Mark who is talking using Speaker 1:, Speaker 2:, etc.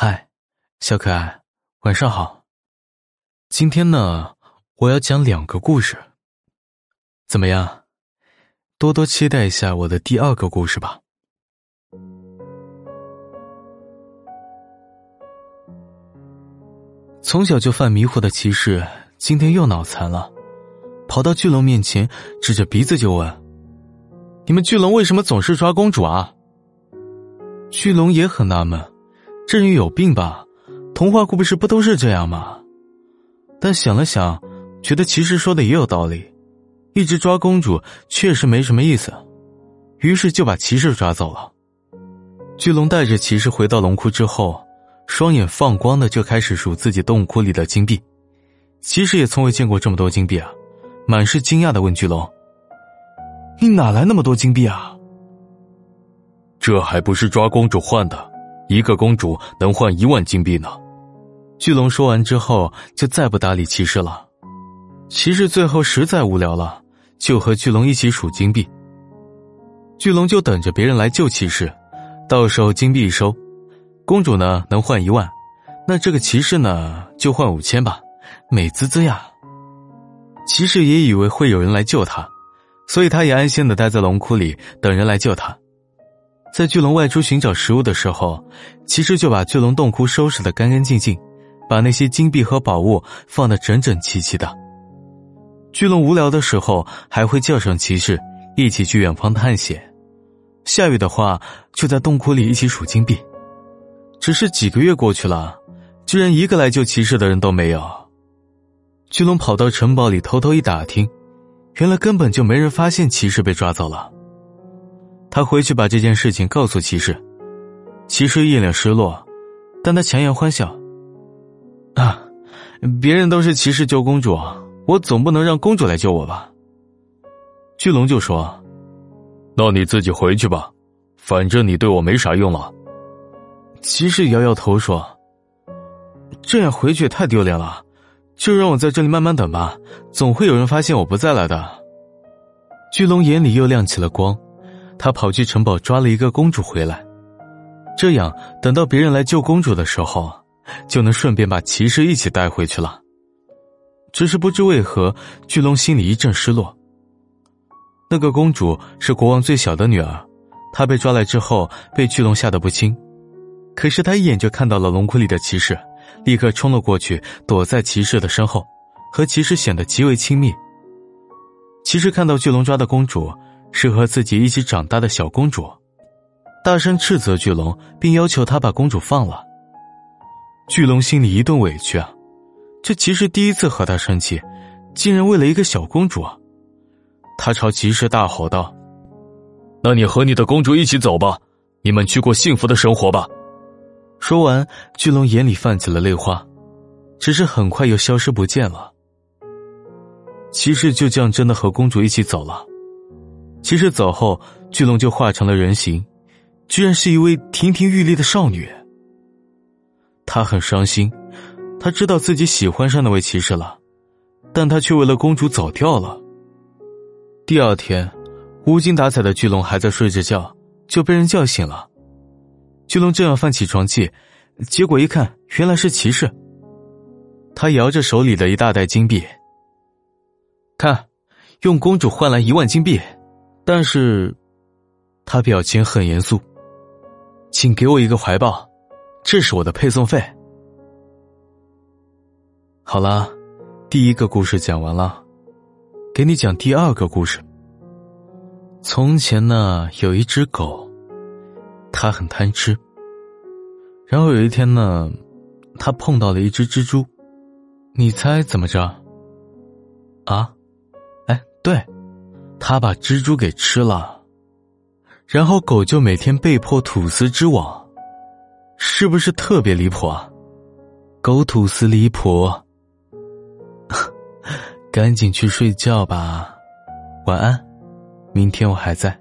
Speaker 1: 嗨，小可爱，晚上好。今天呢，我要讲两个故事。怎么样？多多期待一下我的第二个故事吧。从小就犯迷糊的骑士，今天又脑残了，跑到巨龙面前，指着鼻子就问：“你们巨龙为什么总是抓公主啊？”巨龙也很纳闷。这人有病吧？童话故事不都是这样吗？但想了想，觉得骑士说的也有道理，一直抓公主确实没什么意思，于是就把骑士抓走了。巨龙带着骑士回到龙窟之后，双眼放光的就开始数自己洞窟里的金币。骑士也从未见过这么多金币啊，满是惊讶的问巨龙：“你哪来那么多金币啊？”
Speaker 2: 这还不是抓公主换的。一个公主能换一万金币呢。
Speaker 1: 巨龙说完之后，就再不搭理骑士了。骑士最后实在无聊了，就和巨龙一起数金币。巨龙就等着别人来救骑士，到时候金币一收，公主呢能换一万，那这个骑士呢就换五千吧，美滋滋呀。骑士也以为会有人来救他，所以他也安心的待在龙窟里等人来救他。在巨龙外出寻找食物的时候，骑士就把巨龙洞窟收拾的干干净净，把那些金币和宝物放得整整齐齐的。巨龙无聊的时候，还会叫上骑士一起去远方探险。下雨的话，就在洞窟里一起数金币。只是几个月过去了，居然一个来救骑士的人都没有。巨龙跑到城堡里偷偷一打听，原来根本就没人发现骑士被抓走了。他回去把这件事情告诉骑士，骑士一脸失落，但他强颜欢笑。啊，别人都是骑士救公主，我总不能让公主来救我吧？巨龙就说：“
Speaker 2: 那你自己回去吧，反正你对我没啥用了。”
Speaker 1: 骑士摇摇头说：“这样回去也太丢脸了，就让我在这里慢慢等吧，总会有人发现我不在了的。”巨龙眼里又亮起了光。他跑去城堡抓了一个公主回来，这样等到别人来救公主的时候，就能顺便把骑士一起带回去了。只是不知为何，巨龙心里一阵失落。那个公主是国王最小的女儿，她被抓来之后被巨龙吓得不轻，可是他一眼就看到了龙窟里的骑士，立刻冲了过去，躲在骑士的身后，和骑士显得极为亲密。骑士看到巨龙抓的公主。是和自己一起长大的小公主，大声斥责巨龙，并要求他把公主放了。巨龙心里一顿委屈啊，这骑士第一次和他生气，竟然为了一个小公主。他朝骑士大吼道：“
Speaker 2: 那你和你的公主一起走吧，你们去过幸福的生活吧。”
Speaker 1: 说完，巨龙眼里泛起了泪花，只是很快又消失不见了。骑士就这样真的和公主一起走了。骑士走后，巨龙就化成了人形，居然是一位亭亭玉立的少女。他很伤心，他知道自己喜欢上那位骑士了，但他却为了公主走掉了。第二天，无精打采的巨龙还在睡着觉，就被人叫醒了。巨龙正要犯起床气，结果一看，原来是骑士。他摇着手里的一大袋金币，看，用公主换来一万金币。但是，他表情很严肃。请给我一个怀抱，这是我的配送费。好了，第一个故事讲完了，给你讲第二个故事。从前呢，有一只狗，它很贪吃。然后有一天呢，它碰到了一只蜘蛛，你猜怎么着？啊？哎，对。他把蜘蛛给吃了，然后狗就每天被迫吐丝织网，是不是特别离谱啊？狗吐丝离谱，赶紧去睡觉吧，晚安，明天我还在。